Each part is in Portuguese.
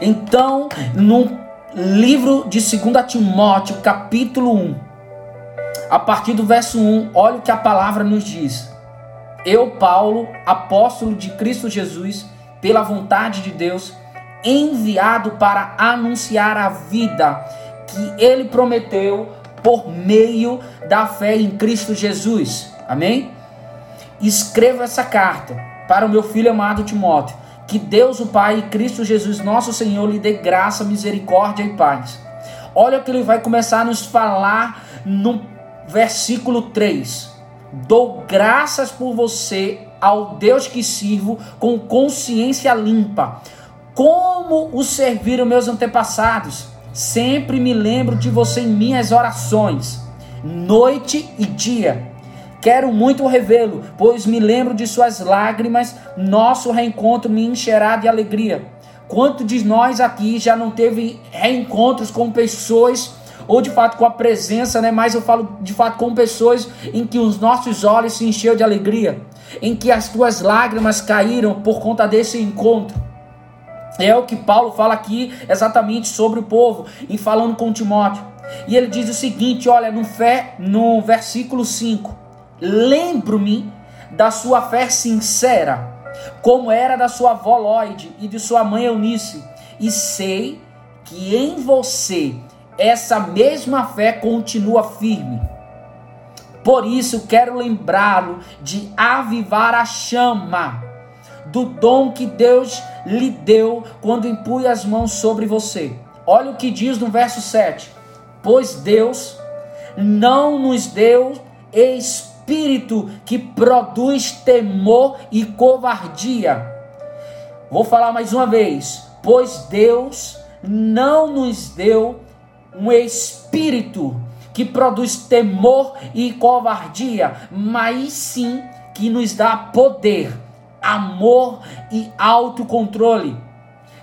Então, no livro de 2 Timóteo, capítulo 1, a partir do verso 1, olha o que a palavra nos diz. Eu, Paulo, apóstolo de Cristo Jesus, pela vontade de Deus, enviado para anunciar a vida que ele prometeu por meio da fé em Cristo Jesus. Amém? Escreva essa carta para o meu filho amado Timóteo. Que Deus, o Pai e Cristo Jesus, nosso Senhor, lhe dê graça, misericórdia e paz. Olha o que ele vai começar a nos falar no versículo 3. Dou graças por você ao Deus que sirvo com consciência limpa. Como o serviram meus antepassados Sempre me lembro de você em minhas orações, noite e dia. Quero muito revê-lo, pois me lembro de suas lágrimas. Nosso reencontro me encherá de alegria. Quanto de nós aqui já não teve reencontros com pessoas ou de fato com a presença, né? Mas eu falo de fato com pessoas em que os nossos olhos se encheu de alegria, em que as tuas lágrimas caíram por conta desse encontro. É o que Paulo fala aqui exatamente sobre o povo, em falando com Timóteo. E ele diz o seguinte: olha, no, fé, no versículo 5: Lembro-me da sua fé sincera, como era da sua avó Lloyd e de sua mãe Eunice, e sei que em você essa mesma fé continua firme. Por isso quero lembrá-lo de avivar a chama do dom que Deus lhe deu quando impunha as mãos sobre você. Olha o que diz no verso 7: Pois Deus não nos deu espírito que produz temor e covardia. Vou falar mais uma vez. Pois Deus não nos deu um espírito que produz temor e covardia, mas sim que nos dá poder amor e autocontrole.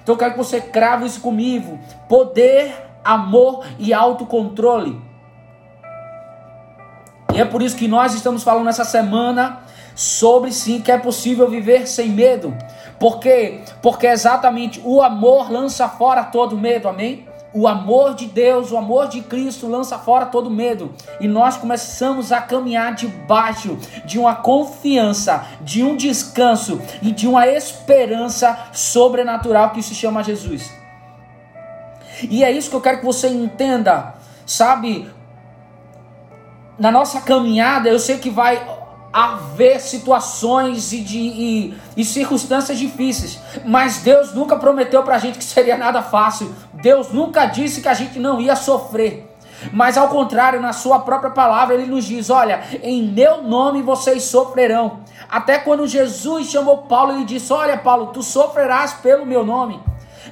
Então eu quero que você crave isso comigo: poder, amor e autocontrole. E é por isso que nós estamos falando essa semana sobre sim que é possível viver sem medo. Por quê? Porque exatamente o amor lança fora todo medo, amém? O amor de Deus, o amor de Cristo lança fora todo medo. E nós começamos a caminhar debaixo de uma confiança, de um descanso e de uma esperança sobrenatural que se chama Jesus. E é isso que eu quero que você entenda, sabe? Na nossa caminhada, eu sei que vai haver situações e, de, e, e circunstâncias difíceis, mas Deus nunca prometeu para a gente que seria nada fácil. Deus nunca disse que a gente não ia sofrer. Mas ao contrário, na sua própria palavra, ele nos diz: Olha, em meu nome vocês sofrerão. Até quando Jesus chamou Paulo, ele disse: Olha, Paulo, tu sofrerás pelo meu nome.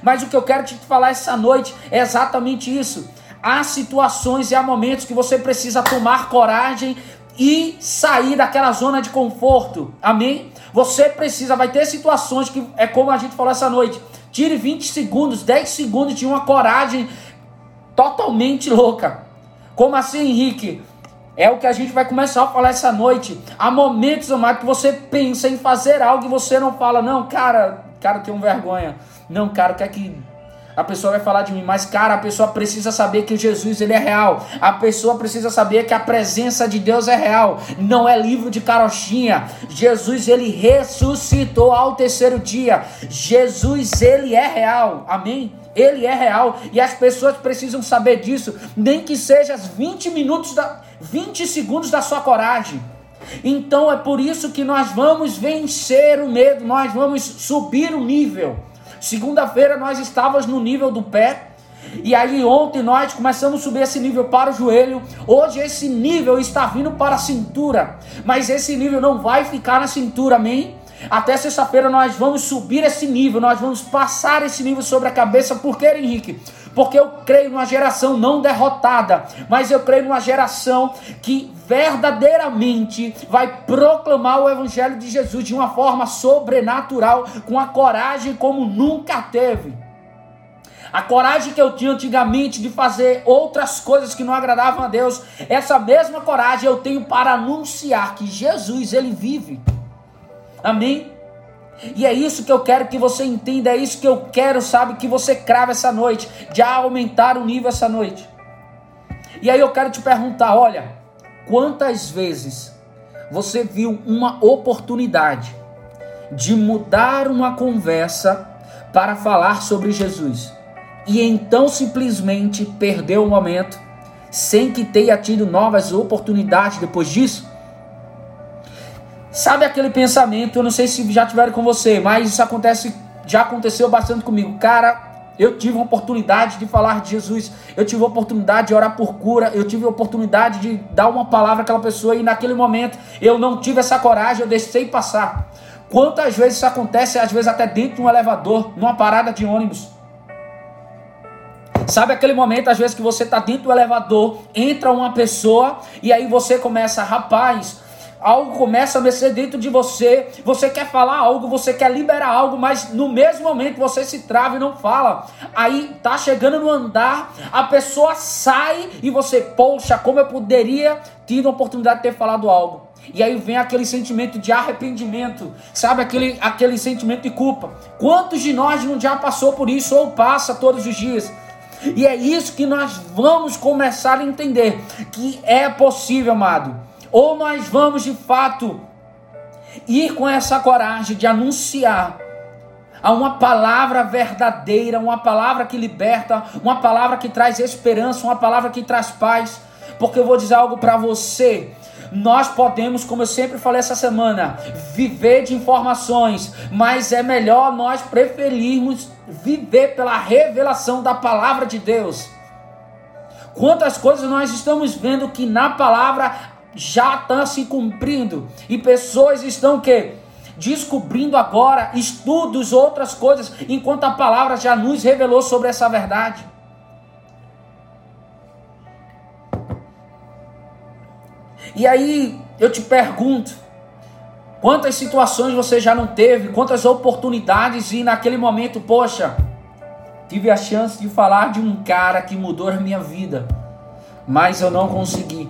Mas o que eu quero te falar essa noite é exatamente isso. Há situações e há momentos que você precisa tomar coragem e sair daquela zona de conforto. Amém? Você precisa, vai ter situações que é como a gente falou essa noite. Tire 20 segundos, 10 segundos de uma coragem totalmente louca. Como assim, Henrique? É o que a gente vai começar a falar essa noite. Há momentos, amado, que você pensa em fazer algo e você não fala, não, cara, cara, tenho vergonha. Não, cara, quer que a pessoa vai falar de mim, mas cara, a pessoa precisa saber que Jesus ele é real. A pessoa precisa saber que a presença de Deus é real. Não é livro de carochinha. Jesus ele ressuscitou ao terceiro dia. Jesus ele é real. Amém? Ele é real e as pessoas precisam saber disso, nem que seja 20 minutos da 20 segundos da sua coragem. Então é por isso que nós vamos vencer o medo, nós vamos subir o nível. Segunda-feira nós estávamos no nível do pé. E aí ontem nós começamos a subir esse nível para o joelho. Hoje esse nível está vindo para a cintura. Mas esse nível não vai ficar na cintura, amém? Até sexta-feira nós vamos subir esse nível, nós vamos passar esse nível sobre a cabeça. Por que, Henrique? Porque eu creio numa geração não derrotada, mas eu creio numa geração que verdadeiramente vai proclamar o Evangelho de Jesus de uma forma sobrenatural, com a coragem como nunca teve. A coragem que eu tinha antigamente de fazer outras coisas que não agradavam a Deus, essa mesma coragem eu tenho para anunciar que Jesus ele vive. Amém? E é isso que eu quero que você entenda, é isso que eu quero, sabe, que você crave essa noite, de aumentar o nível essa noite. E aí eu quero te perguntar, olha, quantas vezes você viu uma oportunidade de mudar uma conversa para falar sobre Jesus e então simplesmente perdeu o momento sem que tenha tido novas oportunidades depois disso? Sabe aquele pensamento, eu não sei se já tiveram com você, mas isso acontece, já aconteceu bastante comigo. Cara, eu tive a oportunidade de falar de Jesus, eu tive a oportunidade de orar por cura, eu tive a oportunidade de dar uma palavra àquela pessoa e naquele momento eu não tive essa coragem, eu deixei passar. Quantas vezes isso acontece, às vezes até dentro de um elevador, numa parada de ônibus. Sabe aquele momento, às vezes, que você está dentro do elevador, entra uma pessoa e aí você começa, rapaz, algo começa a mexer dentro de você, você quer falar algo, você quer liberar algo, mas no mesmo momento você se trava e não fala. Aí tá chegando no andar, a pessoa sai e você, poxa, como eu poderia ter a oportunidade de ter falado algo. E aí vem aquele sentimento de arrependimento, sabe? Aquele, aquele sentimento de culpa. Quantos de nós não já passou por isso ou passa todos os dias? E é isso que nós vamos começar a entender: que é possível, amado ou nós vamos de fato ir com essa coragem de anunciar a uma palavra verdadeira, uma palavra que liberta, uma palavra que traz esperança, uma palavra que traz paz. Porque eu vou dizer algo para você. Nós podemos, como eu sempre falei essa semana, viver de informações, mas é melhor nós preferirmos viver pela revelação da palavra de Deus. Quantas coisas nós estamos vendo que na palavra já está se cumprindo e pessoas estão que descobrindo agora estudos, outras coisas, enquanto a palavra já nos revelou sobre essa verdade. E aí eu te pergunto, quantas situações você já não teve, quantas oportunidades e naquele momento, poxa, tive a chance de falar de um cara que mudou a minha vida, mas eu não consegui.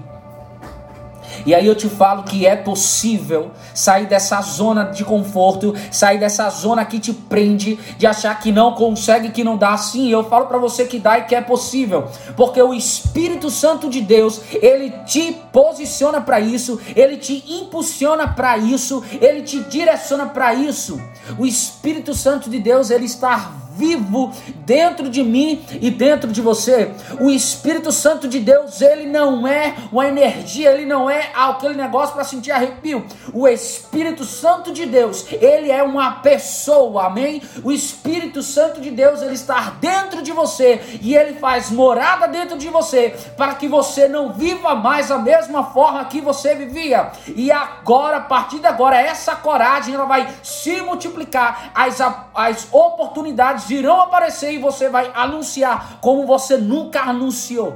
E aí eu te falo que é possível sair dessa zona de conforto, sair dessa zona que te prende, de achar que não consegue, que não dá. Sim, eu falo para você que dá e que é possível, porque o Espírito Santo de Deus, ele te posiciona para isso, ele te impulsiona para isso, ele te direciona para isso. O Espírito Santo de Deus, ele está vivo dentro de mim e dentro de você. O Espírito Santo de Deus, ele não é uma energia, ele não é aquele negócio para sentir arrepio. O Espírito Santo de Deus, ele é uma pessoa, amém? O Espírito Santo de Deus, ele está dentro de você e ele faz morada dentro de você para que você não viva mais a mesma forma que você vivia. E agora, a partir de agora, essa coragem ela vai se multiplicar, as, as oportunidades irão aparecer e você vai anunciar como você nunca anunciou.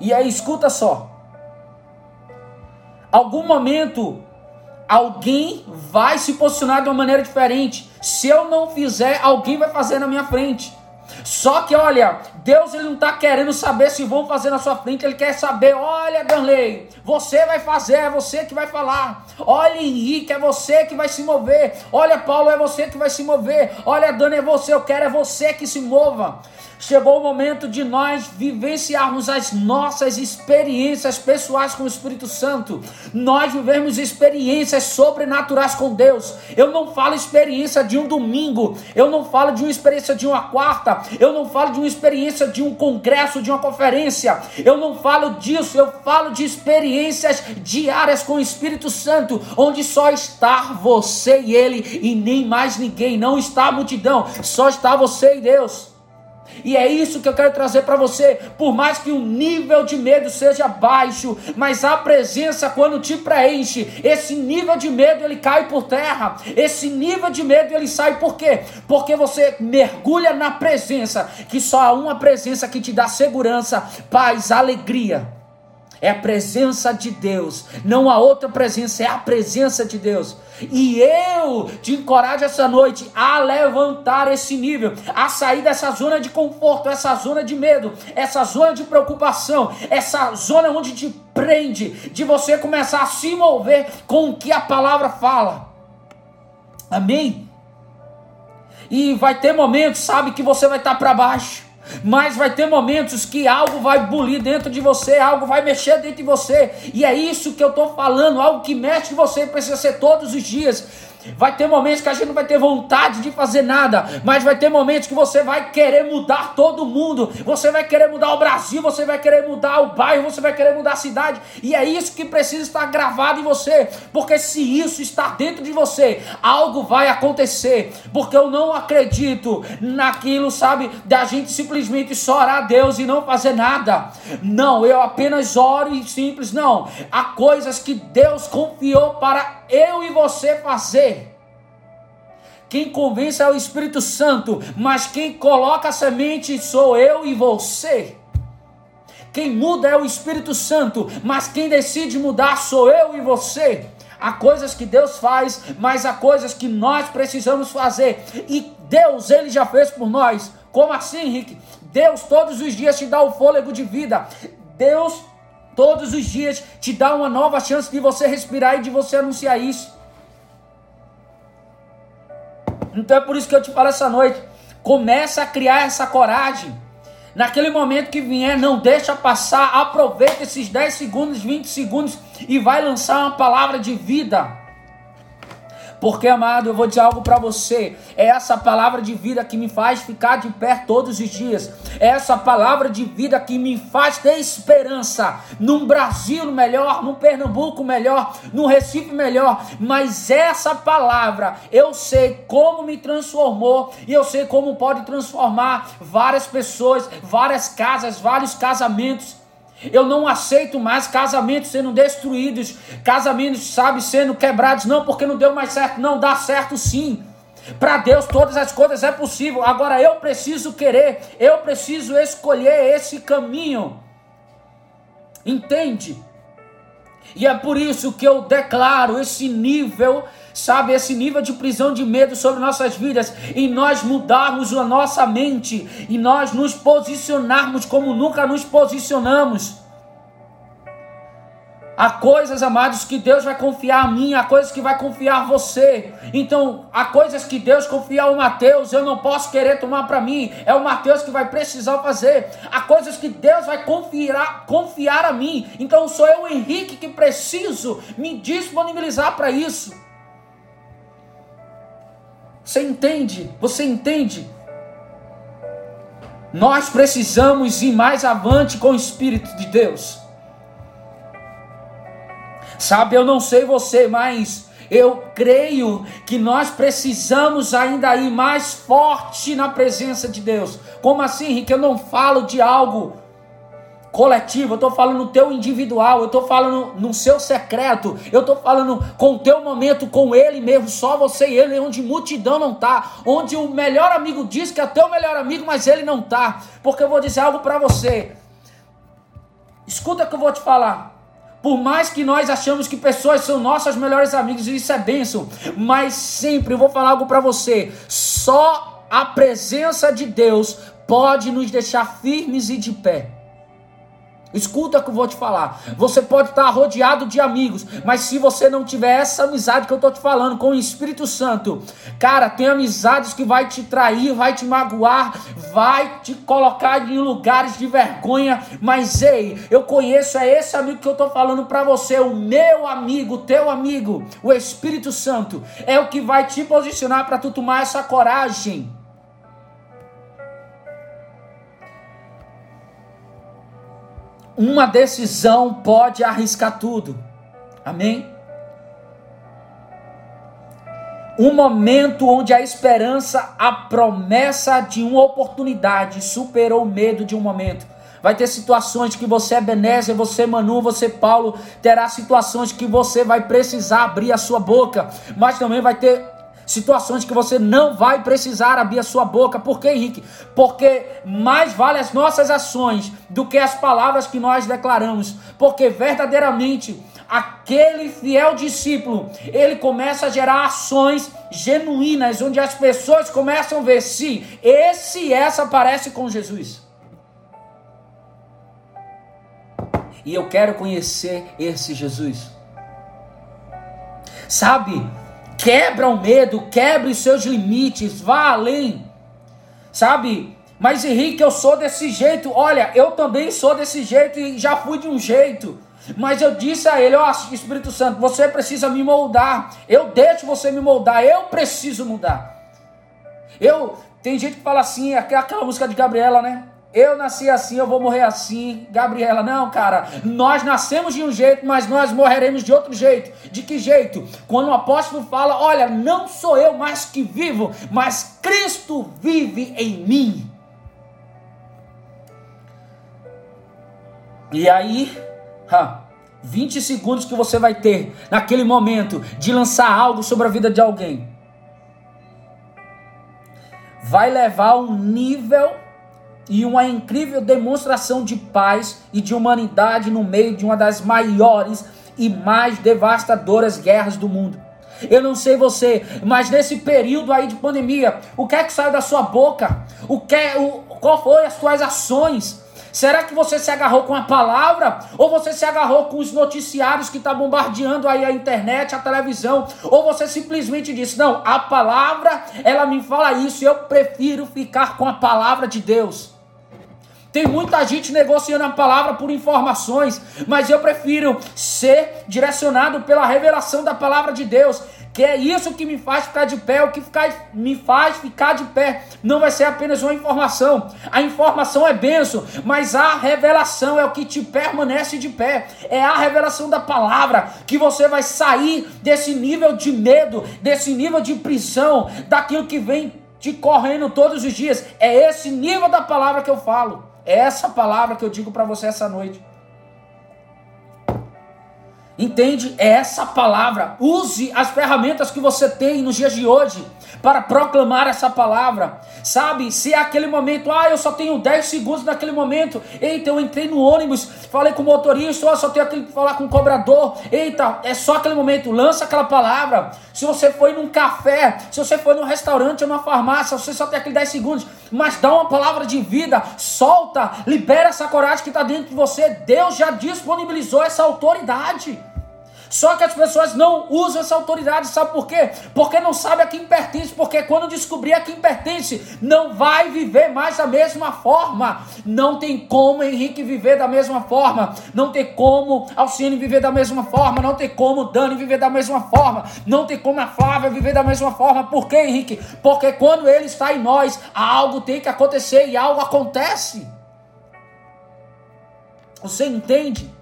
E aí, escuta só. Algum momento, alguém vai se posicionar de uma maneira diferente. Se eu não fizer, alguém vai fazer na minha frente. Só que olha, Deus ele não está querendo saber se vão fazer na sua frente, ele quer saber, olha Danley, você vai fazer, é você que vai falar. Olha Henrique, é você que vai se mover. Olha Paulo, é você que vai se mover. Olha Dani, é você, eu quero é você que se mova. Chegou o momento de nós vivenciarmos as nossas experiências pessoais com o Espírito Santo. Nós vivemos experiências sobrenaturais com Deus. Eu não falo experiência de um domingo, eu não falo de uma experiência de uma quarta, eu não falo de uma experiência de um congresso, de uma conferência. Eu não falo disso, eu falo de experiências diárias com o Espírito Santo, onde só está você e ele e nem mais ninguém, não está a multidão, só está você e Deus. E é isso que eu quero trazer para você. Por mais que o nível de medo seja baixo, mas a presença quando te preenche, esse nível de medo ele cai por terra. Esse nível de medo ele sai por quê? Porque você mergulha na presença, que só há uma presença que te dá segurança, paz, alegria. É a presença de Deus, não há outra presença, é a presença de Deus. E eu te encorajo essa noite a levantar esse nível, a sair dessa zona de conforto, essa zona de medo, essa zona de preocupação, essa zona onde te prende, de você começar a se mover com o que a palavra fala. Amém? E vai ter momentos, sabe, que você vai estar para baixo. Mas vai ter momentos que algo vai bulir dentro de você, algo vai mexer dentro de você. E é isso que eu estou falando, algo que mexe em você precisa ser todos os dias. Vai ter momentos que a gente não vai ter vontade de fazer nada, mas vai ter momentos que você vai querer mudar todo mundo. Você vai querer mudar o Brasil, você vai querer mudar o bairro, você vai querer mudar a cidade. E é isso que precisa estar gravado em você, porque se isso está dentro de você, algo vai acontecer. Porque eu não acredito naquilo, sabe, da gente simplesmente só orar a Deus e não fazer nada. Não, eu apenas oro e simples, não. Há coisas que Deus confiou para eu e você fazer. Quem convence é o Espírito Santo, mas quem coloca a semente sou eu e você. Quem muda é o Espírito Santo, mas quem decide mudar sou eu e você. Há coisas que Deus faz, mas há coisas que nós precisamos fazer. E Deus, Ele já fez por nós. Como assim, Henrique? Deus todos os dias te dá o fôlego de vida. Deus todos os dias te dá uma nova chance de você respirar e de você anunciar isso. Então é por isso que eu te falo essa noite. Começa a criar essa coragem. Naquele momento que vier, não deixa passar. Aproveita esses 10 segundos, 20 segundos e vai lançar uma palavra de vida. Porque, amado, eu vou dizer algo para você. É essa palavra de vida que me faz ficar de pé todos os dias. É essa palavra de vida que me faz ter esperança num Brasil melhor, num Pernambuco melhor, num Recife melhor. Mas essa palavra, eu sei como me transformou e eu sei como pode transformar várias pessoas, várias casas, vários casamentos. Eu não aceito mais casamentos sendo destruídos, casamentos, sabe, sendo quebrados, não porque não deu mais certo, não dá certo sim. Para Deus todas as coisas é possível. Agora eu preciso querer, eu preciso escolher esse caminho. Entende? E é por isso que eu declaro esse nível sabe, esse nível de prisão de medo sobre nossas vidas, e nós mudarmos a nossa mente, e nós nos posicionarmos como nunca nos posicionamos. Há coisas, amados, que Deus vai confiar a mim, há coisas que vai confiar você. Então, há coisas que Deus confia ao Mateus, eu não posso querer tomar para mim. É o Mateus que vai precisar fazer. Há coisas que Deus vai confiar, confiar a mim. Então, sou eu, Henrique, que preciso me disponibilizar para isso. Você entende? Você entende? Nós precisamos ir mais avante com o Espírito de Deus. Sabe, eu não sei você, mas eu creio que nós precisamos ainda ir mais forte na presença de Deus. Como assim, Henrique? Eu não falo de algo coletivo, eu estou falando no teu individual, eu estou falando no seu secreto, eu estou falando com o teu momento com ele mesmo, só você e ele, onde multidão não está, onde o melhor amigo diz que é teu melhor amigo, mas ele não está. Porque eu vou dizer algo para você. Escuta o que eu vou te falar. Por mais que nós achamos que pessoas são nossas melhores amigas, isso é bênção, mas sempre eu vou falar algo para você. Só a presença de Deus pode nos deixar firmes e de pé. Escuta o que eu vou te falar. Você pode estar rodeado de amigos, mas se você não tiver essa amizade que eu estou te falando com o Espírito Santo, cara, tem amizades que vai te trair, vai te magoar, vai te colocar em lugares de vergonha. Mas ei, eu conheço é esse amigo que eu estou falando para você, o meu amigo, o teu amigo, o Espírito Santo, é o que vai te posicionar para tu tomar essa coragem. Uma decisão pode arriscar tudo. Amém? Um momento onde a esperança, a promessa de uma oportunidade superou o medo de um momento. Vai ter situações que você é Benézia, você Manu, você Paulo, terá situações que você vai precisar abrir a sua boca, mas também vai ter situações que você não vai precisar abrir a sua boca. Por quê, Henrique? Porque mais vale as nossas ações do que as palavras que nós declaramos. Porque verdadeiramente aquele fiel discípulo, ele começa a gerar ações genuínas, onde as pessoas começam a ver se esse e essa parece com Jesus. E eu quero conhecer esse Jesus. Sabe? Quebra o medo, quebre seus limites, vá além. Sabe? Mas Henrique, eu sou desse jeito. Olha, eu também sou desse jeito e já fui de um jeito. Mas eu disse a ele, ó oh, Espírito Santo, você precisa me moldar. Eu deixo você me moldar, eu preciso mudar. Eu tem gente que fala assim, aquela música de Gabriela, né? Eu nasci assim, eu vou morrer assim. Gabriela, não, cara. Nós nascemos de um jeito, mas nós morreremos de outro jeito. De que jeito? Quando o apóstolo fala: Olha, não sou eu mais que vivo, mas Cristo vive em mim. E aí, ha, 20 segundos que você vai ter naquele momento de lançar algo sobre a vida de alguém vai levar um nível e uma incrível demonstração de paz e de humanidade no meio de uma das maiores e mais devastadoras guerras do mundo. Eu não sei você, mas nesse período aí de pandemia, o que é que saiu da sua boca? O que, é, o, qual foi as suas ações? Será que você se agarrou com a palavra? Ou você se agarrou com os noticiários que estão tá bombardeando aí a internet, a televisão? Ou você simplesmente disse: Não, a palavra, ela me fala isso, eu prefiro ficar com a palavra de Deus. Tem muita gente negociando a palavra por informações, mas eu prefiro ser direcionado pela revelação da palavra de Deus que é isso que me faz ficar de pé, o que me faz ficar de pé. Não vai ser apenas uma informação. A informação é benção, mas a revelação é o que te permanece de pé. É a revelação da palavra que você vai sair desse nível de medo, desse nível de prisão, daquilo que vem te correndo todos os dias. É esse nível da palavra que eu falo. É essa palavra que eu digo para você essa noite. Entende? É essa palavra. Use as ferramentas que você tem nos dias de hoje para proclamar essa palavra. Sabe? Se é aquele momento, ah, eu só tenho 10 segundos naquele momento. Eita, eu entrei no ônibus, falei com o motorista, oh, só tenho aquele que falar com o cobrador. Eita, é só aquele momento. Lança aquela palavra. Se você foi num café, se você foi num restaurante ou numa farmácia, você só tem aqueles 10 segundos. Mas dá uma palavra de vida, solta, libera essa coragem que está dentro de você. Deus já disponibilizou essa autoridade. Só que as pessoas não usam essa autoridade, sabe por quê? Porque não sabe a quem pertence, porque quando descobrir a quem pertence, não vai viver mais da mesma forma. Não tem como Henrique viver da mesma forma, não tem como Alcine viver da mesma forma, não tem como Dani viver da mesma forma, não tem como a Flávia viver da mesma forma. Por quê, Henrique? Porque quando ele está em nós, algo tem que acontecer e algo acontece. Você entende?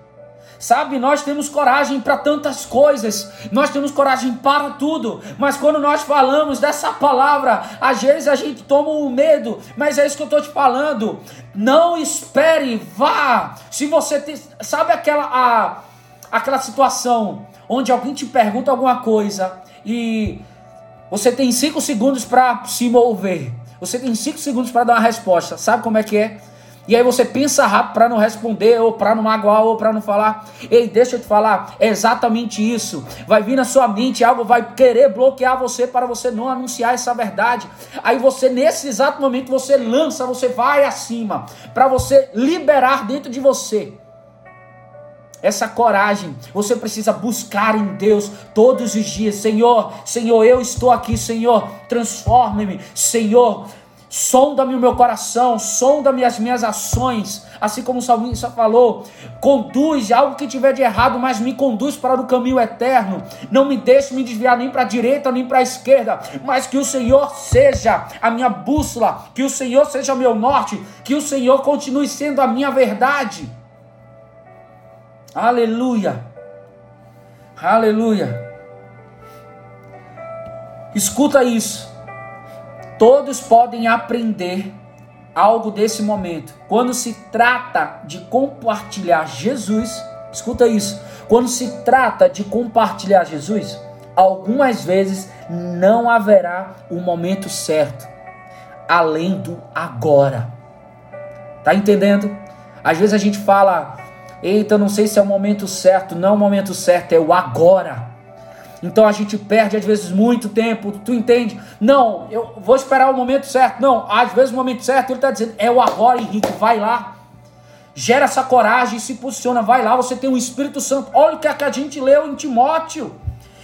Sabe, nós temos coragem para tantas coisas, nós temos coragem para tudo, mas quando nós falamos dessa palavra, às vezes a gente toma o um medo, mas é isso que eu estou te falando. Não espere, vá. Se você tem, sabe aquela, a, aquela situação onde alguém te pergunta alguma coisa e você tem cinco segundos para se mover, você tem cinco segundos para dar uma resposta, sabe como é que é? E aí você pensa rápido para não responder, ou para não magoar, ou para não falar. Ei, deixa eu te falar, é exatamente isso. Vai vir na sua mente algo, vai querer bloquear você para você não anunciar essa verdade. Aí você, nesse exato momento, você lança, você vai acima, para você liberar dentro de você essa coragem. Você precisa buscar em Deus todos os dias. Senhor, Senhor, eu estou aqui, Senhor, transforme-me. Senhor, sonda-me o meu coração, sonda-me as minhas ações, assim como o salmista falou, conduz algo que tiver de errado, mas me conduz para o caminho eterno, não me deixe me desviar nem para a direita nem para a esquerda, mas que o Senhor seja a minha bússola, que o Senhor seja o meu norte, que o Senhor continue sendo a minha verdade. Aleluia, aleluia. Escuta isso. Todos podem aprender algo desse momento. Quando se trata de compartilhar Jesus, escuta isso. Quando se trata de compartilhar Jesus, algumas vezes não haverá o momento certo, além do agora. Tá entendendo? Às vezes a gente fala, eita, não sei se é o momento certo. Não é o momento certo, é o agora. Então a gente perde às vezes muito tempo, tu entende? Não, eu vou esperar o momento certo. Não, às vezes o momento certo ele está dizendo, é o agora, Henrique, vai lá. Gera essa coragem, se posiciona, vai lá, você tem um Espírito Santo. Olha o que, é que a gente leu em Timóteo.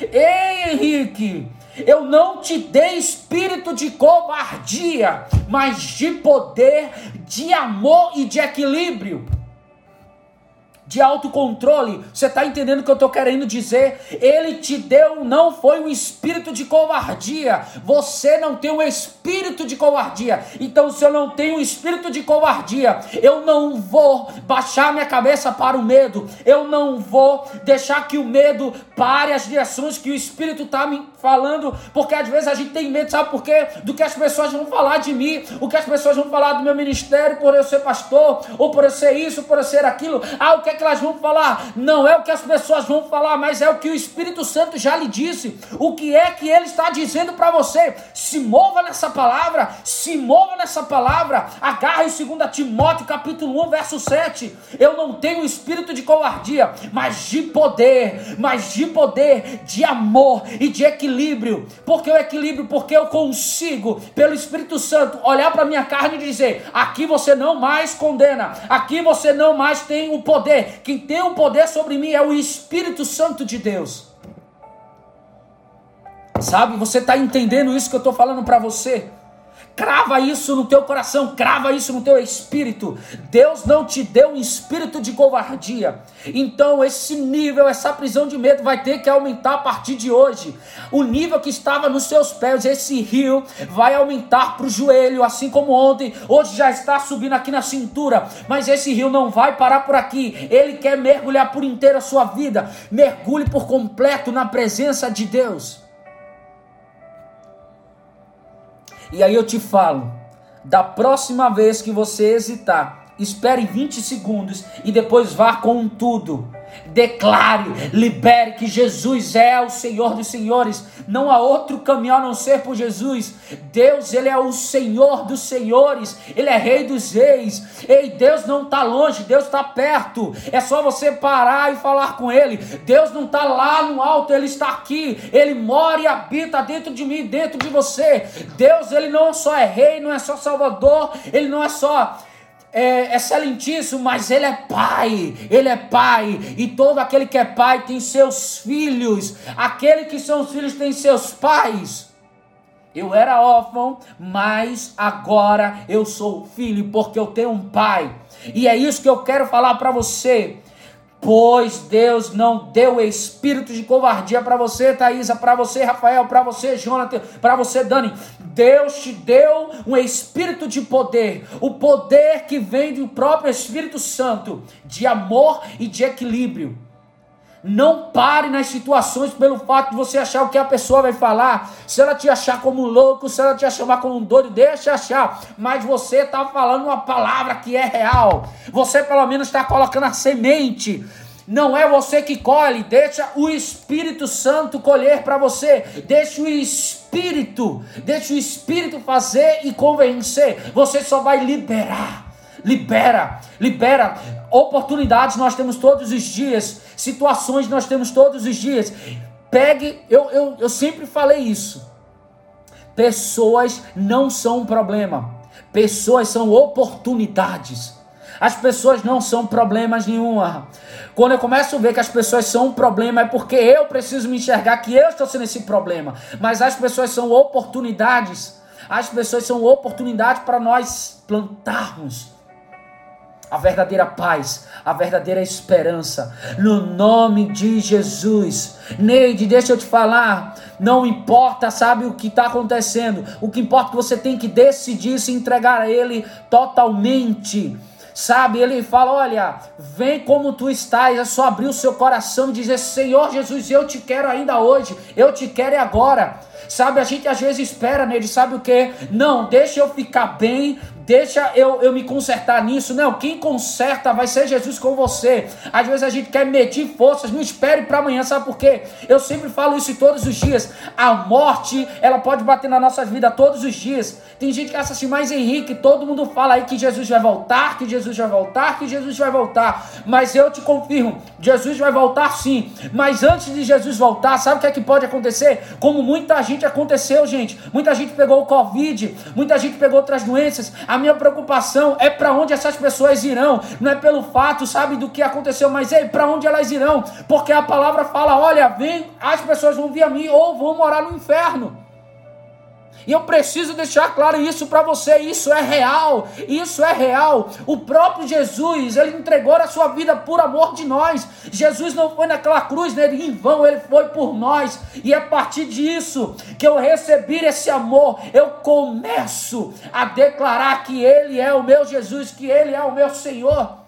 Ei, Henrique, Eu não te dei espírito de covardia, mas de poder, de amor e de equilíbrio de autocontrole. Você está entendendo o que eu estou querendo dizer? Ele te deu, não foi um espírito de covardia. Você não tem um espírito de covardia. Então, se eu não tenho um espírito de covardia, eu não vou baixar minha cabeça para o medo. Eu não vou deixar que o medo pare as direções que o espírito está me falando. Porque às vezes a gente tem medo, sabe por quê? Do que as pessoas vão falar de mim, o que as pessoas vão falar do meu ministério por eu ser pastor, ou por eu ser isso, por eu ser aquilo. Ah, o que é que elas vão falar? Não é o que as pessoas vão falar, mas é o que o Espírito Santo já lhe disse. O que é que ele está dizendo para você? Se mova nessa palavra, se mova nessa palavra. Agarre em 2 Timóteo capítulo 1, verso 7. Eu não tenho espírito de covardia, mas de poder, mas de poder, de amor e de equilíbrio. Por que o equilíbrio? Porque eu consigo, pelo Espírito Santo, olhar para minha carne e dizer: aqui você não mais condena, aqui você não mais tem o poder quem tem o poder sobre mim é o Espírito Santo de Deus. Sabe, você está entendendo isso que eu estou falando para você? Crava isso no teu coração, crava isso no teu espírito. Deus não te deu um espírito de covardia. Então, esse nível, essa prisão de medo vai ter que aumentar a partir de hoje. O nível que estava nos seus pés, esse rio, vai aumentar para o joelho, assim como ontem. Hoje já está subindo aqui na cintura. Mas esse rio não vai parar por aqui. Ele quer mergulhar por inteira a sua vida. Mergulhe por completo na presença de Deus. E aí eu te falo, da próxima vez que você hesitar, espere 20 segundos e depois vá com tudo declare, libere que Jesus é o Senhor dos Senhores. Não há outro caminho a não ser por Jesus. Deus, Ele é o Senhor dos Senhores. Ele é Rei dos Reis. Ei, Deus não está longe, Deus está perto. É só você parar e falar com Ele. Deus não está lá no alto, Ele está aqui. Ele mora e habita dentro de mim, dentro de você. Deus, Ele não só é Rei, não é só Salvador, Ele não é só é excelentíssimo, mas ele é pai, ele é pai, e todo aquele que é pai tem seus filhos, aquele que são os filhos tem seus pais. Eu era órfão, mas agora eu sou filho, porque eu tenho um pai. E é isso que eu quero falar para você. Pois Deus não deu espírito de covardia para você, Thaisa, para você, Rafael, para você, Jonathan, para você, Dani. Deus te deu um espírito de poder, o poder que vem do próprio Espírito Santo, de amor e de equilíbrio. Não pare nas situações pelo fato de você achar o que a pessoa vai falar. Se ela te achar como louco, se ela te chamar como um doido, deixa achar. Mas você está falando uma palavra que é real. Você pelo menos está colocando a semente. Não é você que colhe, deixa o Espírito Santo colher para você. Deixa o Espírito, deixa o Espírito fazer e convencer. Você só vai liberar. Libera, libera. Oportunidades nós temos todos os dias, situações nós temos todos os dias. Pegue, eu, eu, eu sempre falei isso. Pessoas não são um problema, pessoas são oportunidades. As pessoas não são problemas nenhuma. Quando eu começo a ver que as pessoas são um problema, é porque eu preciso me enxergar que eu estou sendo esse problema. Mas as pessoas são oportunidades. As pessoas são oportunidades para nós plantarmos a verdadeira paz, a verdadeira esperança, no nome de Jesus. Neide, deixa eu te falar, não importa, sabe, o que está acontecendo, o que importa é que você tem que decidir se entregar a Ele totalmente. Sabe, ele fala: Olha, vem como tu estás, é só abrir o seu coração e dizer: Senhor Jesus, eu te quero ainda hoje, eu te quero agora. Sabe, a gente às vezes espera nele, sabe o que? Não, deixa eu ficar bem, deixa eu, eu me consertar nisso. Não, quem conserta vai ser Jesus com você. Às vezes a gente quer medir forças, não espere para amanhã, sabe por quê? Eu sempre falo isso todos os dias. A morte, ela pode bater na nossa vida todos os dias. Tem gente que assim, mas Henrique, todo mundo fala aí que Jesus vai voltar, que Jesus vai voltar, que Jesus vai voltar. Mas eu te confirmo, Jesus vai voltar sim. Mas antes de Jesus voltar, sabe o que é que pode acontecer? Como muita gente aconteceu, gente. Muita gente pegou o Covid, muita gente pegou outras doenças. A minha preocupação é para onde essas pessoas irão. Não é pelo fato, sabe, do que aconteceu, mas é para onde elas irão. Porque a palavra fala: olha, vem, as pessoas vão vir a mim ou vão morar no inferno. E eu preciso deixar claro isso para você, isso é real, isso é real. O próprio Jesus, ele entregou a sua vida por amor de nós. Jesus não foi naquela cruz nele né, em vão, ele foi por nós. E é a partir disso que eu recebi esse amor, eu começo a declarar que ele é o meu Jesus, que ele é o meu Senhor.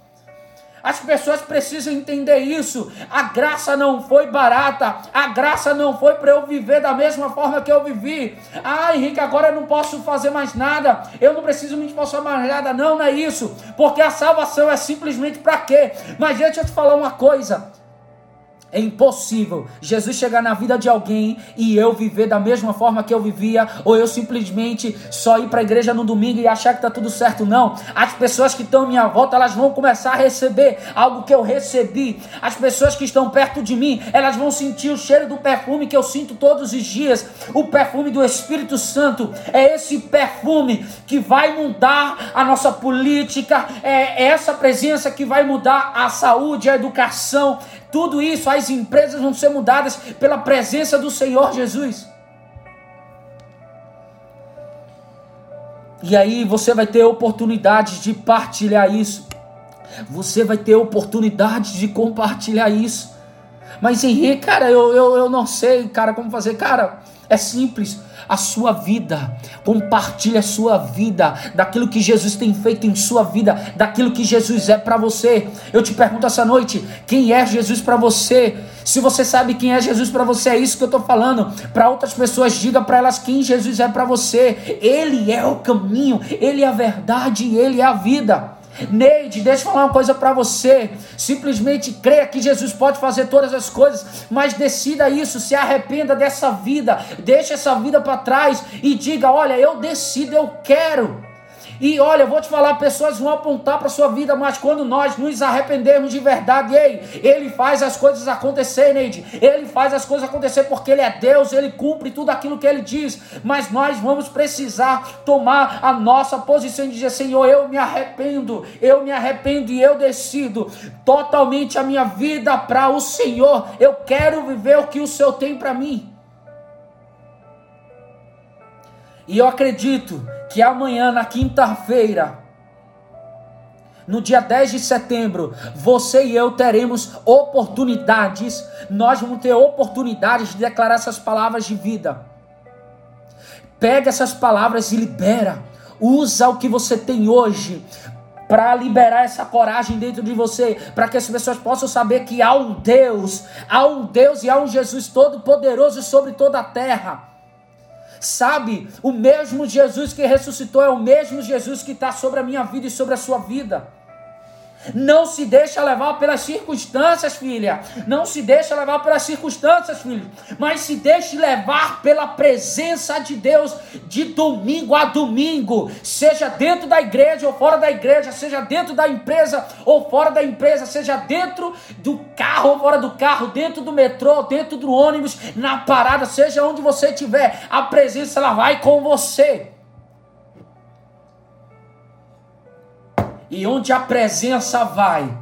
As pessoas precisam entender isso. A graça não foi barata. A graça não foi para eu viver da mesma forma que eu vivi. Ah, Henrique, agora eu não posso fazer mais nada. Eu não preciso me esforçar mais nada. Não, não é isso. Porque a salvação é simplesmente para quê? Mas deixa eu te falar uma coisa. É impossível Jesus chegar na vida de alguém e eu viver da mesma forma que eu vivia, ou eu simplesmente só ir para a igreja no domingo e achar que está tudo certo. Não. As pessoas que estão à minha volta, elas vão começar a receber algo que eu recebi. As pessoas que estão perto de mim, elas vão sentir o cheiro do perfume que eu sinto todos os dias. O perfume do Espírito Santo. É esse perfume que vai mudar a nossa política. É essa presença que vai mudar a saúde, a educação tudo isso, as empresas vão ser mudadas pela presença do Senhor Jesus. E aí você vai ter oportunidade de partilhar isso. Você vai ter oportunidade de compartilhar isso. Mas Henrique, cara, eu, eu, eu não sei, cara, como fazer. Cara, é simples a sua vida, compartilhe a sua vida, daquilo que Jesus tem feito em sua vida, daquilo que Jesus é para você. Eu te pergunto essa noite: quem é Jesus para você? Se você sabe quem é Jesus para você, é isso que eu estou falando. Para outras pessoas, diga para elas quem Jesus é para você. Ele é o caminho, ele é a verdade, ele é a vida. Neide, deixa eu falar uma coisa para você. Simplesmente creia que Jesus pode fazer todas as coisas, mas decida isso, se arrependa dessa vida, deixe essa vida para trás e diga: Olha, eu decido, eu quero. E olha, eu vou te falar, pessoas vão apontar para sua vida, mas quando nós nos arrependermos de verdade, ei, ele faz as coisas acontecer, Neide. Ele faz as coisas acontecer porque ele é Deus, ele cumpre tudo aquilo que ele diz. Mas nós vamos precisar tomar a nossa posição de dizer, Senhor, eu me arrependo, eu me arrependo e eu decido totalmente a minha vida para o Senhor. Eu quero viver o que o Senhor tem para mim. E eu acredito que amanhã, na quinta-feira, no dia 10 de setembro, você e eu teremos oportunidades, nós vamos ter oportunidades de declarar essas palavras de vida. Pega essas palavras e libera. Usa o que você tem hoje para liberar essa coragem dentro de você, para que as pessoas possam saber que há um Deus, há um Deus e há um Jesus todo poderoso sobre toda a terra Sabe, o mesmo Jesus que ressuscitou é o mesmo Jesus que está sobre a minha vida e sobre a sua vida. Não se deixa levar pelas circunstâncias, filha. Não se deixa levar pelas circunstâncias, filho. Mas se deixe levar pela presença de Deus de domingo a domingo. Seja dentro da igreja ou fora da igreja. Seja dentro da empresa ou fora da empresa. Seja dentro do carro ou fora do carro. Dentro do metrô, dentro do ônibus, na parada. Seja onde você estiver. A presença ela vai com você. E onde a presença vai,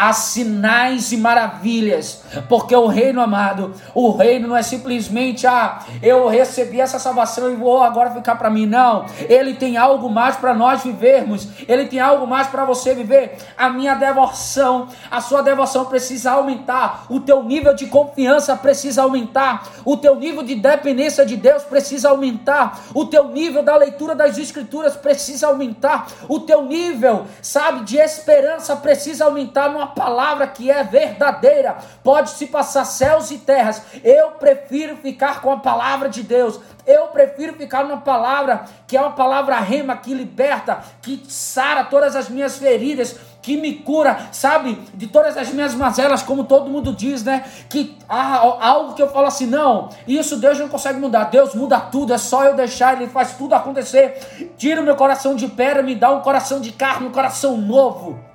há sinais e maravilhas, porque o reino amado, o reino não é simplesmente ah, eu recebi essa salvação e vou agora ficar para mim, não. Ele tem algo mais para nós vivermos. Ele tem algo mais para você viver. A minha devoção, a sua devoção precisa aumentar. O teu nível de confiança precisa aumentar. O teu nível de dependência de Deus precisa aumentar. O teu nível da leitura das escrituras precisa aumentar. O teu nível, sabe, de esperança precisa aumentar numa palavra que é verdadeira. Pode se passar céus e terras. Eu prefiro ficar com a palavra de Deus. Eu prefiro ficar numa palavra que é uma palavra rema que liberta, que sara todas as minhas feridas, que me cura, sabe, de todas as minhas mazelas, como todo mundo diz, né? Que ah, algo que eu falo assim, não, isso Deus não consegue mudar. Deus muda tudo, é só eu deixar, Ele faz tudo acontecer. Tira o meu coração de pedra, me dá um coração de carne, um coração novo.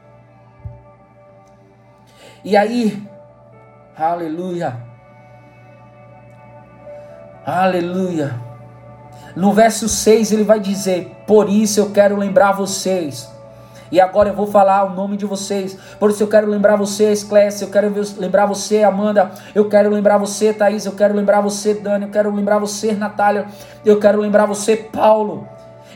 E aí, aleluia, aleluia. No verso 6 ele vai dizer: Por isso eu quero lembrar vocês. E agora eu vou falar o nome de vocês. Por isso eu quero lembrar você, Esclésia. Eu quero lembrar você, Amanda. Eu quero lembrar você, Thaís. Eu quero lembrar você, Dani. Eu quero lembrar você, Natália. Eu quero lembrar você, Paulo.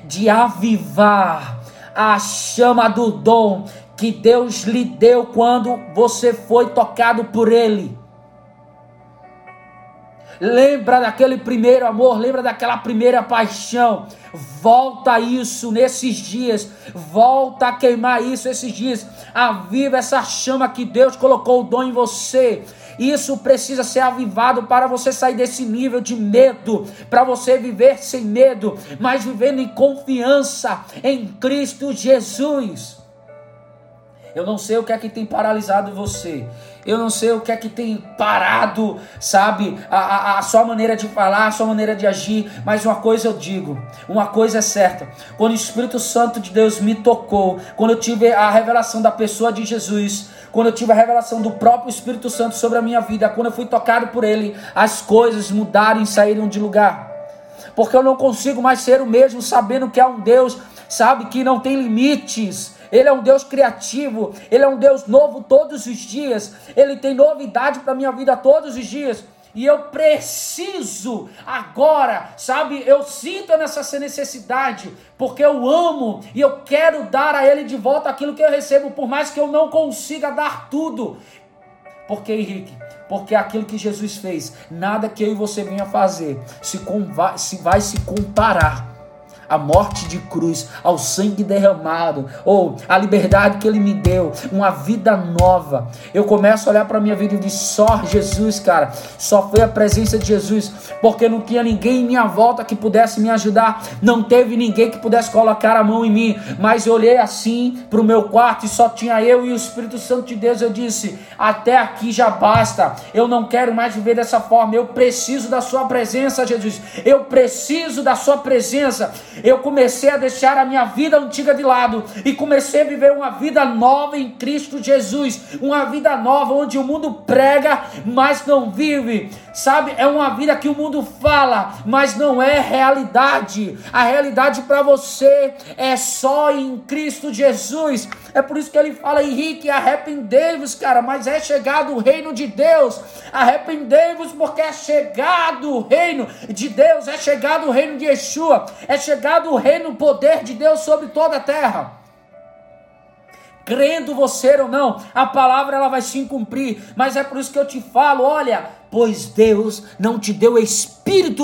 De avivar a chama do dom que Deus lhe deu quando você foi tocado por Ele. Lembra daquele primeiro amor, lembra daquela primeira paixão. Volta isso nesses dias, volta a queimar isso esses dias. Aviva essa chama que Deus colocou o dom em você. Isso precisa ser avivado para você sair desse nível de medo, para você viver sem medo, mas vivendo em confiança em Cristo Jesus. Eu não sei o que é que tem paralisado você. Eu não sei o que é que tem parado, sabe, a, a, a, sua maneira de falar, a sua maneira de agir. Mas uma coisa eu digo, uma coisa é certa: quando o Espírito Santo de Deus me tocou, quando eu tive a revelação da pessoa de Jesus, quando eu tive a revelação do próprio Espírito Santo sobre a minha vida, quando eu fui tocado por Ele, as coisas mudaram e saíram de lugar. Porque eu não consigo mais ser o mesmo, sabendo que há um Deus, sabe, que não tem limites ele é um Deus criativo, Ele é um Deus novo todos os dias, Ele tem novidade para a minha vida todos os dias. E eu preciso agora, sabe? Eu sinto nessa necessidade, porque eu amo e eu quero dar a Ele de volta aquilo que eu recebo, por mais que eu não consiga dar tudo. Porque, Henrique, porque aquilo que Jesus fez, nada que eu e você venha fazer se, se vai se comparar a morte de cruz, ao sangue derramado, ou a liberdade que ele me deu, uma vida nova. Eu começo a olhar para minha vida e digo: só Jesus, cara, só foi a presença de Jesus, porque não tinha ninguém em minha volta que pudesse me ajudar, não teve ninguém que pudesse colocar a mão em mim, mas eu olhei assim para o meu quarto e só tinha eu e o Espírito Santo de Deus. Eu disse: até aqui já basta, eu não quero mais viver dessa forma, eu preciso da Sua presença, Jesus, eu preciso da Sua presença eu comecei a deixar a minha vida antiga de lado e comecei a viver uma vida nova em Cristo Jesus, uma vida nova onde o mundo prega, mas não vive. Sabe, é uma vida que o mundo fala, mas não é realidade. A realidade para você é só em Cristo Jesus. É por isso que ele fala, Henrique, arrependei-vos, cara, mas é chegado o reino de Deus. Arrependei-vos porque é chegado o reino de Deus, é chegado o reino de Yeshua, é chegado o reino, o poder de Deus sobre toda a terra. Crendo você ou não, a palavra ela vai se cumprir, mas é por isso que eu te falo, olha, pois Deus não te deu espírito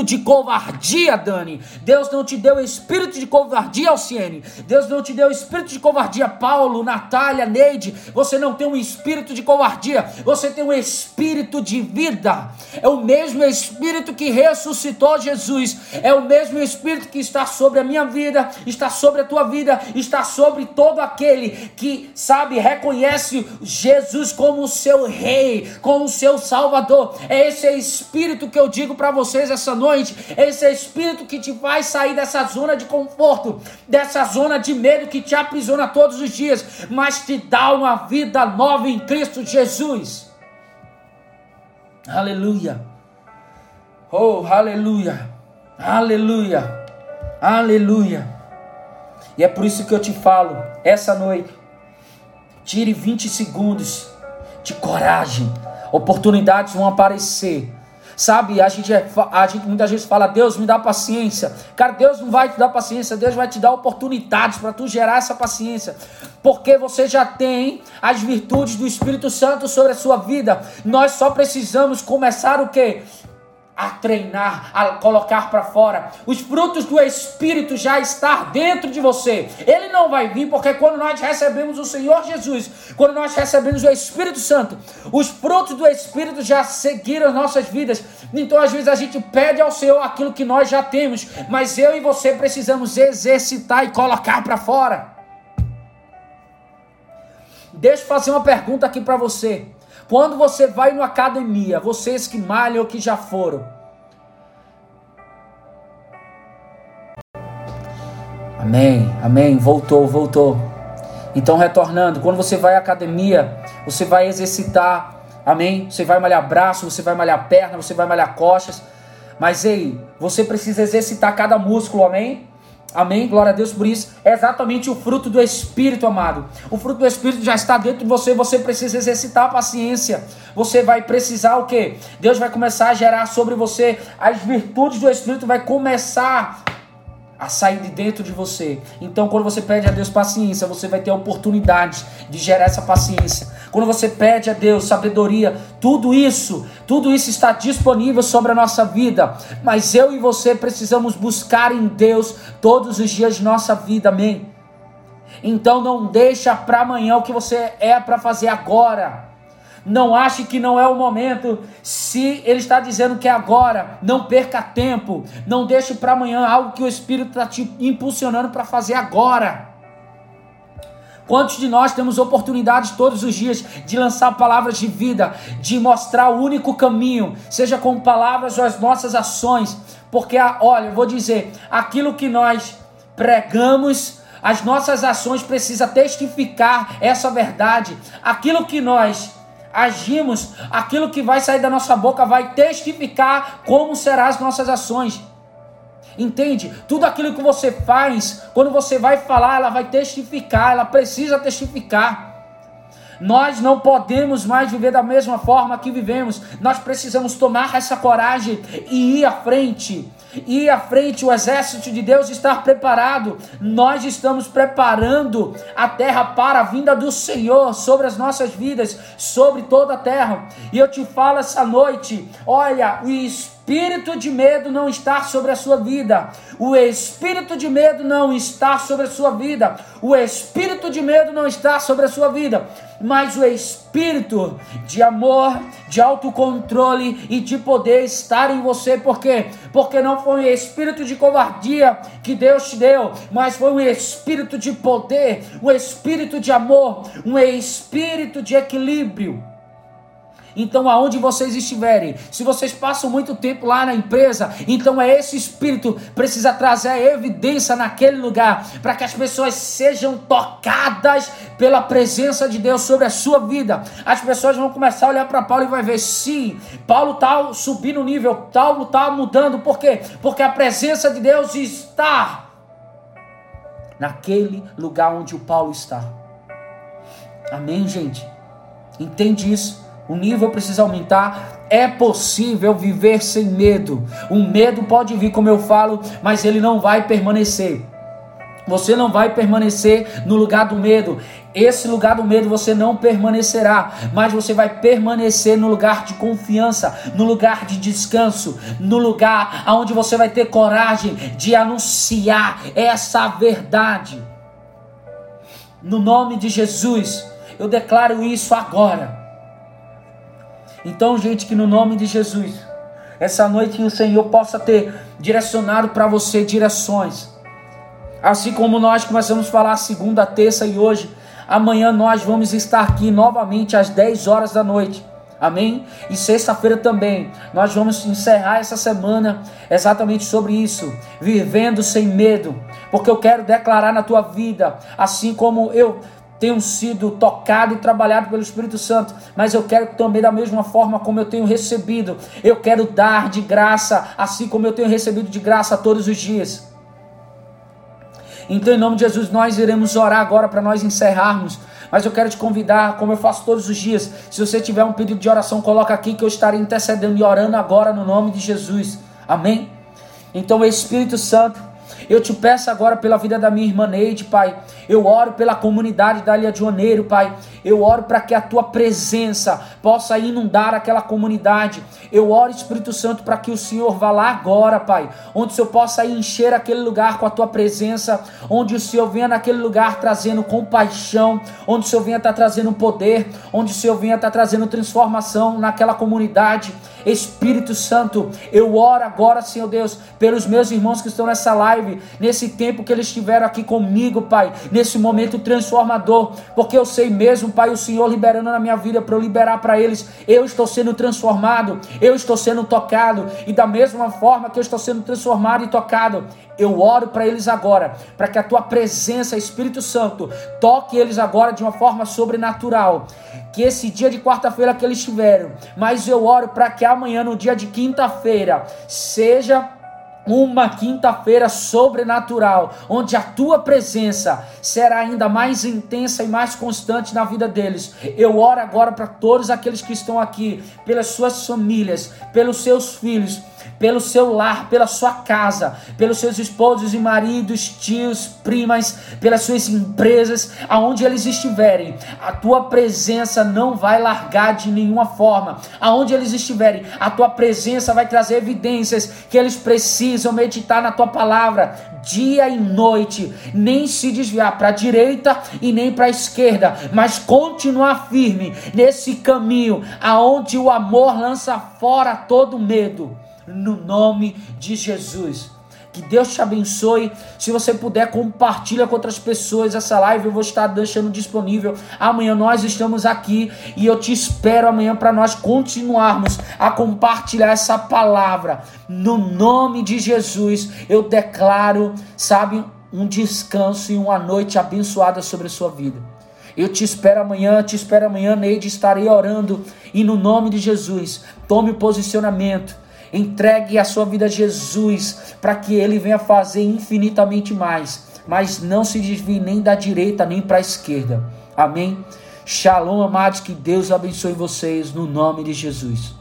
de covardia, Dani. Deus não te deu espírito de covardia, Alciene. Deus não te deu espírito de covardia, Paulo, Natália, Neide. Você não tem um espírito de covardia, você tem um espírito de vida. É o mesmo espírito que ressuscitou Jesus, é o mesmo espírito que está sobre a minha vida, está sobre a tua vida, está sobre todo aquele que, sabe, reconhece Jesus como o seu rei, como o seu salvador. É esse espírito que eu digo para vocês essa noite. É esse espírito que te faz sair dessa zona de conforto, dessa zona de medo que te aprisiona todos os dias, mas te dá uma vida nova em Cristo Jesus. Aleluia. Oh, aleluia. Aleluia. Aleluia. E é por isso que eu te falo essa noite. Tire 20 segundos de coragem oportunidades vão aparecer. Sabe, a gente, é, a gente muitas vezes fala, Deus me dá paciência. Cara, Deus não vai te dar paciência, Deus vai te dar oportunidades para tu gerar essa paciência. Porque você já tem as virtudes do Espírito Santo sobre a sua vida. Nós só precisamos começar o que? A treinar, a colocar para fora. Os frutos do Espírito já estão dentro de você. Ele não vai vir porque quando nós recebemos o Senhor Jesus, quando nós recebemos o Espírito Santo, os frutos do Espírito já seguiram as nossas vidas. Então às vezes a gente pede ao Senhor aquilo que nós já temos, mas eu e você precisamos exercitar e colocar para fora. Deixa eu fazer uma pergunta aqui para você. Quando você vai numa academia, vocês que malham ou que já foram, Amém, amém. Voltou, voltou. Então, retornando, quando você vai à academia, você vai exercitar, amém? Você vai malhar braço, você vai malhar perna, você vai malhar costas. Mas ei, você precisa exercitar cada músculo, amém? Amém? Glória a Deus por isso. É exatamente o fruto do Espírito, amado. O fruto do Espírito já está dentro de você. Você precisa exercitar a paciência. Você vai precisar o quê? Deus vai começar a gerar sobre você as virtudes do Espírito. Vai começar a sair de dentro de você. Então, quando você pede a Deus paciência, você vai ter a oportunidade de gerar essa paciência. Quando você pede a Deus sabedoria, tudo isso, tudo isso está disponível sobre a nossa vida. Mas eu e você precisamos buscar em Deus todos os dias de nossa vida. Amém. Então não deixa para amanhã o que você é para fazer agora. Não ache que não é o momento. Se ele está dizendo que é agora, não perca tempo. Não deixe para amanhã algo que o Espírito está te impulsionando para fazer agora. Quantos de nós temos oportunidades todos os dias de lançar palavras de vida, de mostrar o único caminho, seja com palavras ou as nossas ações? Porque, olha, eu vou dizer, aquilo que nós pregamos, as nossas ações precisam testificar essa verdade. Aquilo que nós agimos, aquilo que vai sair da nossa boca vai testificar como serão as nossas ações. Entende? Tudo aquilo que você faz, quando você vai falar, ela vai testificar, ela precisa testificar. Nós não podemos mais viver da mesma forma que vivemos. Nós precisamos tomar essa coragem e ir à frente ir à frente, o exército de Deus estar preparado. Nós estamos preparando a terra para a vinda do Senhor sobre as nossas vidas, sobre toda a terra. E eu te falo essa noite: olha, o espírito de medo não está sobre a sua vida. O espírito de medo não está sobre a sua vida. O espírito de medo não está sobre a sua vida. Mas o espírito de amor, de autocontrole e de poder estar em você. Por quê? Porque não foi um espírito de covardia que Deus te deu, mas foi um espírito de poder, um espírito de amor, um espírito de equilíbrio. Então, aonde vocês estiverem, se vocês passam muito tempo lá na empresa, então é esse espírito precisa trazer evidência naquele lugar para que as pessoas sejam tocadas pela presença de Deus sobre a sua vida. As pessoas vão começar a olhar para Paulo e vai ver, sim, Paulo está subindo o nível, Paulo está mudando, por quê? Porque a presença de Deus está naquele lugar onde o Paulo está. Amém, gente? Entende isso? O nível precisa aumentar. É possível viver sem medo. O medo pode vir, como eu falo, mas ele não vai permanecer. Você não vai permanecer no lugar do medo. Esse lugar do medo você não permanecerá, mas você vai permanecer no lugar de confiança, no lugar de descanso, no lugar onde você vai ter coragem de anunciar essa verdade. No nome de Jesus, eu declaro isso agora. Então, gente, que no nome de Jesus, essa noite o Senhor possa ter direcionado para você direções. Assim como nós começamos a falar segunda, terça e hoje, amanhã nós vamos estar aqui novamente às 10 horas da noite. Amém? E sexta-feira também, nós vamos encerrar essa semana exatamente sobre isso, vivendo sem medo, porque eu quero declarar na tua vida, assim como eu tenho sido tocado e trabalhado pelo Espírito Santo, mas eu quero também, da mesma forma como eu tenho recebido, eu quero dar de graça, assim como eu tenho recebido de graça todos os dias. Então, em nome de Jesus, nós iremos orar agora para nós encerrarmos. Mas eu quero te convidar, como eu faço todos os dias. Se você tiver um pedido de oração, coloca aqui que eu estarei intercedendo e orando agora no nome de Jesus. Amém? Então, Espírito Santo, eu te peço agora pela vida da minha irmã Neide, Pai. Eu oro pela comunidade da Ilha de Oneiro, Pai. Eu oro para que a tua presença possa inundar aquela comunidade. Eu oro, Espírito Santo, para que o Senhor vá lá agora, Pai. Onde o Senhor possa encher aquele lugar com a tua presença. Onde o Senhor venha naquele lugar trazendo compaixão. Onde o Senhor venha estar tá trazendo poder. Onde o Senhor venha estar tá trazendo transformação naquela comunidade. Espírito Santo, eu oro agora, Senhor Deus, pelos meus irmãos que estão nessa live, nesse tempo que eles estiveram aqui comigo, Pai, nesse momento transformador, porque eu sei mesmo, Pai, o Senhor liberando na minha vida para eu liberar para eles, eu estou sendo transformado, eu estou sendo tocado, e da mesma forma que eu estou sendo transformado e tocado, eu oro para eles agora, para que a tua presença, Espírito Santo, toque eles agora de uma forma sobrenatural que esse dia de quarta-feira que eles tiveram, mas eu oro para que amanhã, no dia de quinta-feira, seja uma quinta-feira sobrenatural, onde a tua presença será ainda mais intensa e mais constante na vida deles. Eu oro agora para todos aqueles que estão aqui, pelas suas famílias, pelos seus filhos pelo seu lar, pela sua casa, pelos seus esposos e maridos, tios, primas, pelas suas empresas, aonde eles estiverem. A tua presença não vai largar de nenhuma forma. Aonde eles estiverem, a tua presença vai trazer evidências que eles precisam meditar na tua palavra dia e noite, nem se desviar para a direita e nem para a esquerda, mas continuar firme nesse caminho aonde o amor lança fora todo medo no nome de Jesus. Que Deus te abençoe. Se você puder, compartilha com outras pessoas essa live. Eu vou estar deixando disponível. Amanhã nós estamos aqui e eu te espero amanhã para nós continuarmos a compartilhar essa palavra. No nome de Jesus, eu declaro, sabe, um descanso e uma noite abençoada sobre a sua vida. Eu te espero amanhã, te espero amanhã, Neide, estarei orando. E no nome de Jesus, tome posicionamento Entregue a sua vida a Jesus para que ele venha fazer infinitamente mais. Mas não se desvie nem da direita nem para a esquerda. Amém? Shalom, amados. Que Deus abençoe vocês no nome de Jesus.